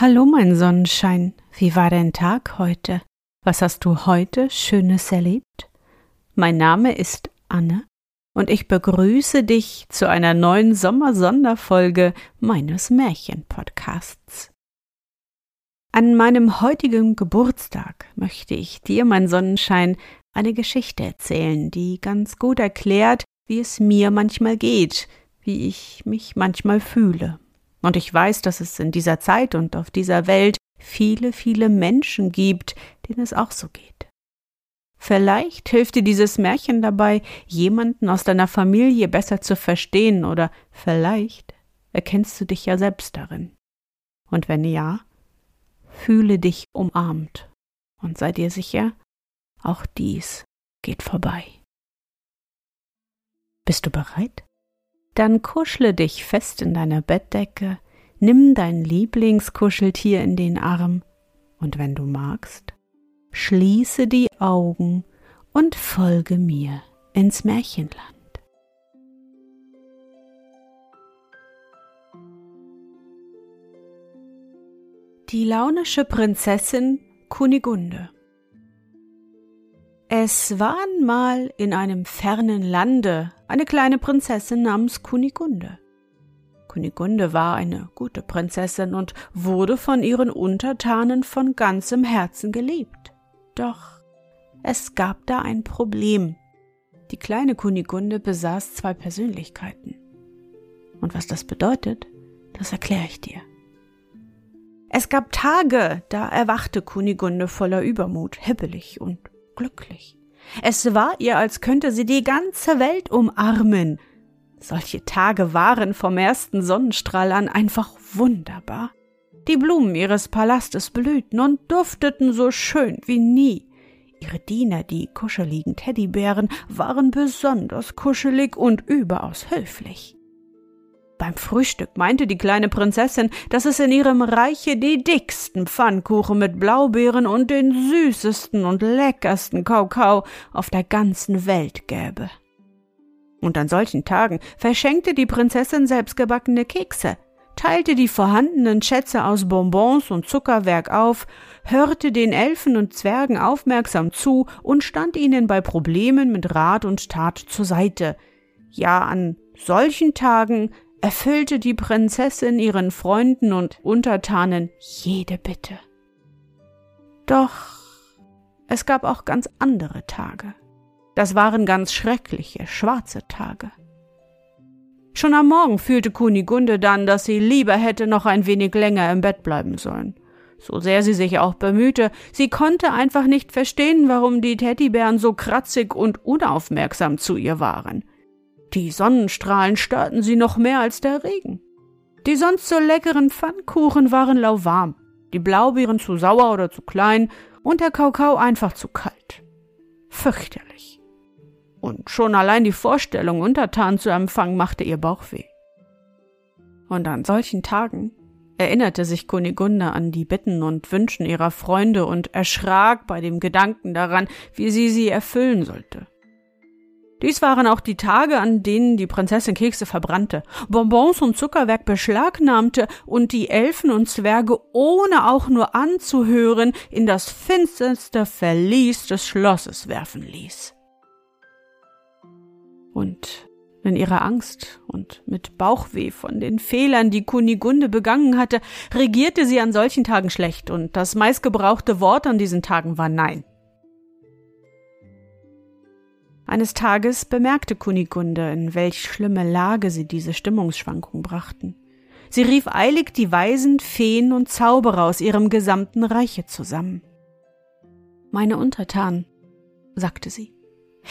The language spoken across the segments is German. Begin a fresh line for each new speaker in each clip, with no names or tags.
Hallo, mein Sonnenschein. Wie war dein Tag heute? Was hast du heute Schönes erlebt? Mein Name ist Anne und ich begrüße dich zu einer neuen Sommersonderfolge meines Märchenpodcasts. An meinem heutigen Geburtstag möchte ich dir, mein Sonnenschein, eine Geschichte erzählen, die ganz gut erklärt, wie es mir manchmal geht, wie ich mich manchmal fühle. Und ich weiß, dass es in dieser Zeit und auf dieser Welt viele, viele Menschen gibt, denen es auch so geht. Vielleicht hilft dir dieses Märchen dabei, jemanden aus deiner Familie besser zu verstehen, oder vielleicht erkennst du dich ja selbst darin. Und wenn ja, fühle dich umarmt und sei dir sicher, auch dies geht vorbei. Bist du bereit? Dann kuschle dich fest in deine Bettdecke, nimm dein Lieblingskuscheltier in den Arm und wenn du magst, schließe die Augen und folge mir ins Märchenland. Die launische Prinzessin Kunigunde es war einmal in einem fernen Lande eine kleine Prinzessin namens Kunigunde. Kunigunde war eine gute Prinzessin und wurde von ihren Untertanen von ganzem Herzen geliebt. Doch es gab da ein Problem. Die kleine Kunigunde besaß zwei Persönlichkeiten. Und was das bedeutet, das erkläre ich dir. Es gab Tage, da erwachte Kunigunde voller Übermut, hibbelig und glücklich. Es war ihr, als könnte sie die ganze Welt umarmen. Solche Tage waren vom ersten Sonnenstrahl an einfach wunderbar. Die Blumen ihres Palastes blühten und dufteten so schön wie nie. Ihre Diener, die kuscheligen Teddybären, waren besonders kuschelig und überaus höflich. Beim Frühstück meinte die kleine Prinzessin, dass es in ihrem Reiche die dicksten Pfannkuchen mit Blaubeeren und den süßesten und leckersten Kakao auf der ganzen Welt gäbe. Und an solchen Tagen verschenkte die Prinzessin selbstgebackene Kekse, teilte die vorhandenen Schätze aus Bonbons und Zuckerwerk auf, hörte den Elfen und Zwergen aufmerksam zu und stand ihnen bei Problemen mit Rat und Tat zur Seite. Ja, an solchen Tagen erfüllte die Prinzessin ihren Freunden und Untertanen jede Bitte. Doch es gab auch ganz andere Tage. Das waren ganz schreckliche, schwarze Tage. Schon am Morgen fühlte Kunigunde dann, dass sie lieber hätte noch ein wenig länger im Bett bleiben sollen. So sehr sie sich auch bemühte, sie konnte einfach nicht verstehen, warum die Teddybären so kratzig und unaufmerksam zu ihr waren. Die Sonnenstrahlen störten sie noch mehr als der Regen. Die sonst so leckeren Pfannkuchen waren lauwarm, die Blaubeeren zu sauer oder zu klein und der Kakao einfach zu kalt. Fürchterlich. Und schon allein die Vorstellung, Untertan zu empfangen, machte ihr Bauchweh. Und an solchen Tagen erinnerte sich Kunigunde an die Bitten und Wünschen ihrer Freunde und erschrak bei dem Gedanken daran, wie sie sie erfüllen sollte. Dies waren auch die Tage, an denen die Prinzessin Kekse verbrannte, Bonbons und Zuckerwerk beschlagnahmte und die Elfen und Zwerge ohne auch nur anzuhören in das finsterste Verlies des Schlosses werfen ließ. Und in ihrer Angst und mit Bauchweh von den Fehlern, die Kunigunde begangen hatte, regierte sie an solchen Tagen schlecht, und das meistgebrauchte Wort an diesen Tagen war Nein. Eines Tages bemerkte Kunigunde, in welch schlimme Lage sie diese Stimmungsschwankung brachten. Sie rief eilig die Weisen, Feen und Zauberer aus ihrem gesamten Reiche zusammen. Meine Untertanen, sagte sie,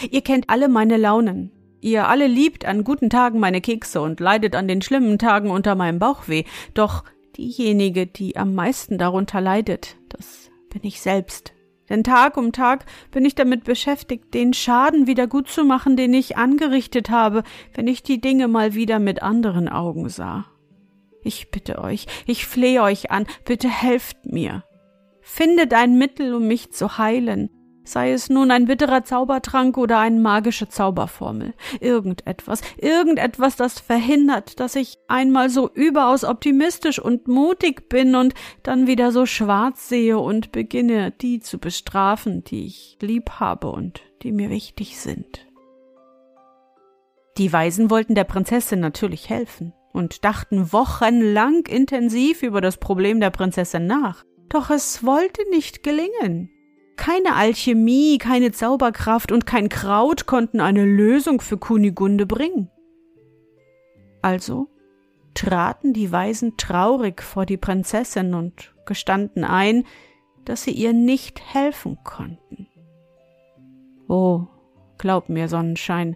ihr kennt alle meine Launen, ihr alle liebt an guten Tagen meine Kekse und leidet an den schlimmen Tagen unter meinem Bauchweh, doch diejenige, die am meisten darunter leidet, das bin ich selbst. Denn Tag um Tag bin ich damit beschäftigt, den Schaden wieder gut zu machen, den ich angerichtet habe, wenn ich die Dinge mal wieder mit anderen Augen sah. Ich bitte euch, ich flehe euch an, bitte helft mir. Findet ein Mittel, um mich zu heilen, sei es nun ein bitterer Zaubertrank oder eine magische Zauberformel. Irgendetwas, irgendetwas, das verhindert, dass ich einmal so überaus optimistisch und mutig bin und dann wieder so schwarz sehe und beginne, die zu bestrafen, die ich lieb habe und die mir wichtig sind. Die Weisen wollten der Prinzessin natürlich helfen und dachten wochenlang intensiv über das Problem der Prinzessin nach. Doch es wollte nicht gelingen. Keine Alchemie, keine Zauberkraft und kein Kraut konnten eine Lösung für Kunigunde bringen. Also traten die Weisen traurig vor die Prinzessin und gestanden ein, dass sie ihr nicht helfen konnten. Oh, glaub mir, Sonnenschein,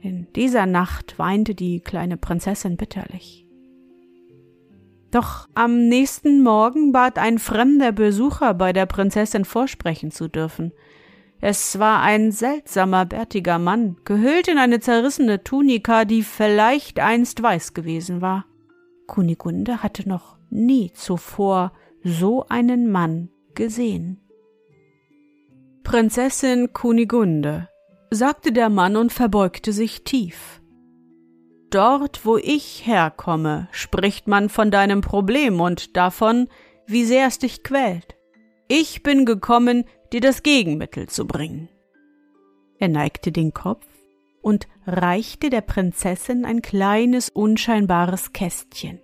in dieser Nacht weinte die kleine Prinzessin bitterlich. Doch am nächsten Morgen bat ein fremder Besucher bei der Prinzessin vorsprechen zu dürfen. Es war ein seltsamer, bärtiger Mann, gehüllt in eine zerrissene Tunika, die vielleicht einst weiß gewesen war. Kunigunde hatte noch nie zuvor so einen Mann gesehen. Prinzessin Kunigunde, sagte der Mann und verbeugte sich tief. Dort, wo ich herkomme, spricht man von deinem Problem und davon, wie sehr es dich quält. Ich bin gekommen, dir das Gegenmittel zu bringen. Er neigte den Kopf und reichte der Prinzessin ein kleines, unscheinbares Kästchen.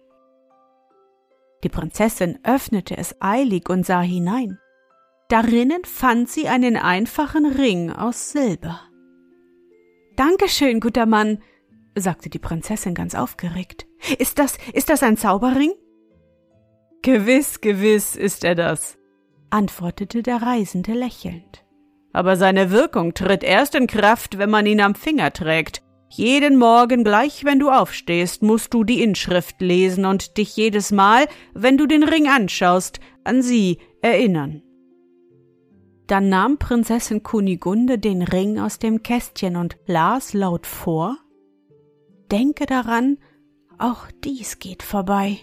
Die Prinzessin öffnete es eilig und sah hinein. Darinnen fand sie einen einfachen Ring aus Silber. Dankeschön, guter Mann, sagte die Prinzessin ganz aufgeregt. Ist das, ist das ein Zauberring? Gewiss, gewiss ist er das, antwortete der Reisende lächelnd. Aber seine Wirkung tritt erst in Kraft, wenn man ihn am Finger trägt. Jeden Morgen gleich, wenn du aufstehst, musst du die Inschrift lesen und dich jedes Mal, wenn du den Ring anschaust, an sie erinnern. Dann nahm Prinzessin Kunigunde den Ring aus dem Kästchen und las laut vor denke daran, auch dies geht vorbei.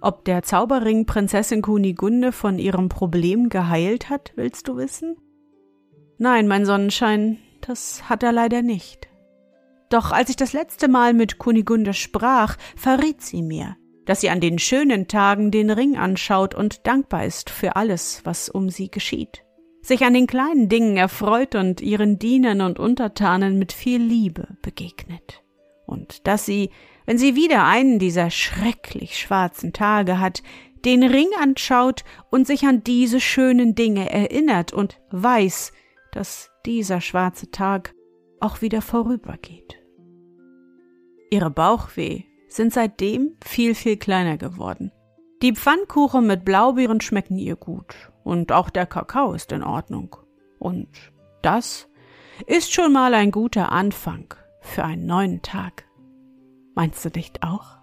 Ob der Zauberring Prinzessin Kunigunde von ihrem Problem geheilt hat, willst du wissen? Nein, mein Sonnenschein, das hat er leider nicht. Doch als ich das letzte Mal mit Kunigunde sprach, verriet sie mir, dass sie an den schönen Tagen den Ring anschaut und dankbar ist für alles, was um sie geschieht sich an den kleinen Dingen erfreut und ihren Dienern und Untertanen mit viel Liebe begegnet. Und dass sie, wenn sie wieder einen dieser schrecklich schwarzen Tage hat, den Ring anschaut und sich an diese schönen Dinge erinnert und weiß, dass dieser schwarze Tag auch wieder vorübergeht. Ihre Bauchweh sind seitdem viel, viel kleiner geworden. Die Pfannkuchen mit Blaubeeren schmecken ihr gut und auch der Kakao ist in Ordnung. Und das ist schon mal ein guter Anfang für einen neuen Tag. Meinst du nicht auch?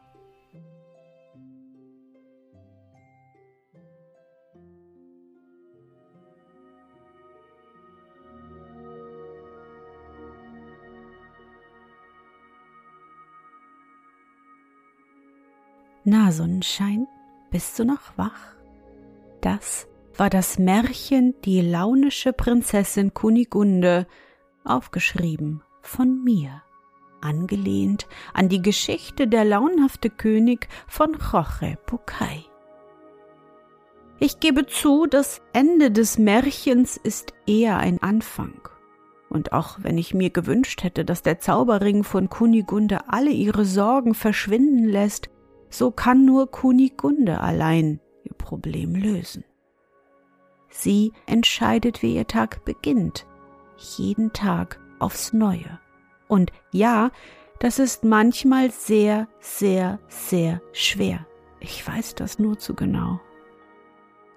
Na, Sonnenschein, bist du noch wach? Das war das Märchen Die launische Prinzessin Kunigunde, aufgeschrieben von mir, angelehnt an die Geschichte der launhafte König von Jorge Bucay. Ich gebe zu, das Ende des Märchens ist eher ein Anfang. Und auch wenn ich mir gewünscht hätte, dass der Zauberring von Kunigunde alle ihre Sorgen verschwinden lässt, so kann nur Kunigunde allein ihr Problem lösen. Sie entscheidet, wie ihr Tag beginnt, jeden Tag aufs Neue. Und ja, das ist manchmal sehr, sehr, sehr schwer. Ich weiß das nur zu genau.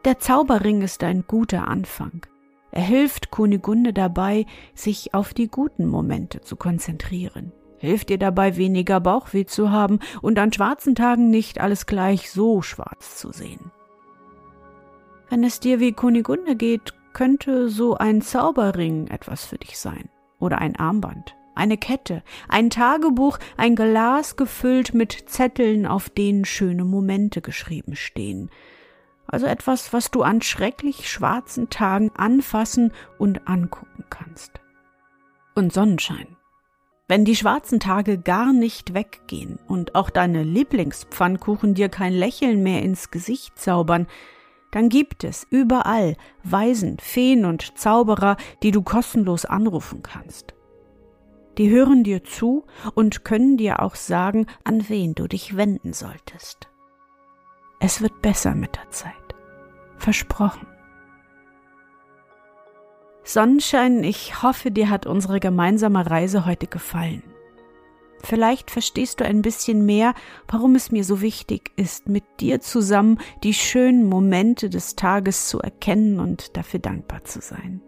Der Zauberring ist ein guter Anfang. Er hilft Kunigunde dabei, sich auf die guten Momente zu konzentrieren. hilft dir dabei weniger Bauchweh zu haben und an schwarzen Tagen nicht alles gleich so schwarz zu sehen. Wenn es dir wie Kunigunde geht, könnte so ein Zauberring etwas für dich sein oder ein Armband, eine Kette, ein Tagebuch, ein Glas gefüllt mit Zetteln, auf denen schöne Momente geschrieben stehen. Also etwas, was du an schrecklich schwarzen Tagen anfassen und angucken kannst. Und Sonnenschein. Wenn die schwarzen Tage gar nicht weggehen und auch deine Lieblingspfannkuchen dir kein Lächeln mehr ins Gesicht zaubern, dann gibt es überall Weisen, Feen und Zauberer, die du kostenlos anrufen kannst. Die hören dir zu und können dir auch sagen, an wen du dich wenden solltest. Es wird besser mit der Zeit. Versprochen. Sonnenschein, ich hoffe, dir hat unsere gemeinsame Reise heute gefallen. Vielleicht verstehst du ein bisschen mehr, warum es mir so wichtig ist, mit dir zusammen die schönen Momente des Tages zu erkennen und dafür dankbar zu sein.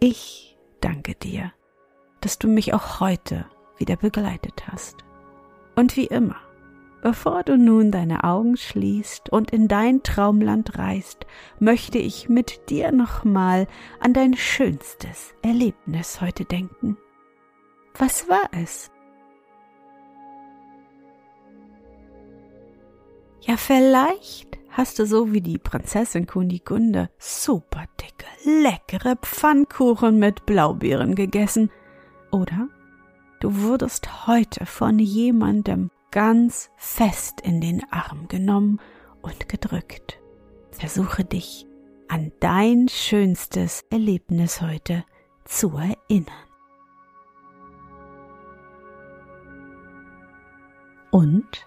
Ich danke dir, dass du mich auch heute wieder begleitet hast. Und wie immer, bevor du nun deine Augen schließt und in dein Traumland reist, möchte ich mit dir nochmal an dein schönstes Erlebnis heute denken. Was war es? Ja, vielleicht hast du so wie die Prinzessin Kunigunde super dicke, leckere Pfannkuchen mit Blaubeeren gegessen. Oder du wurdest heute von jemandem ganz fest in den Arm genommen und gedrückt. Versuche dich an dein schönstes Erlebnis heute zu erinnern. Und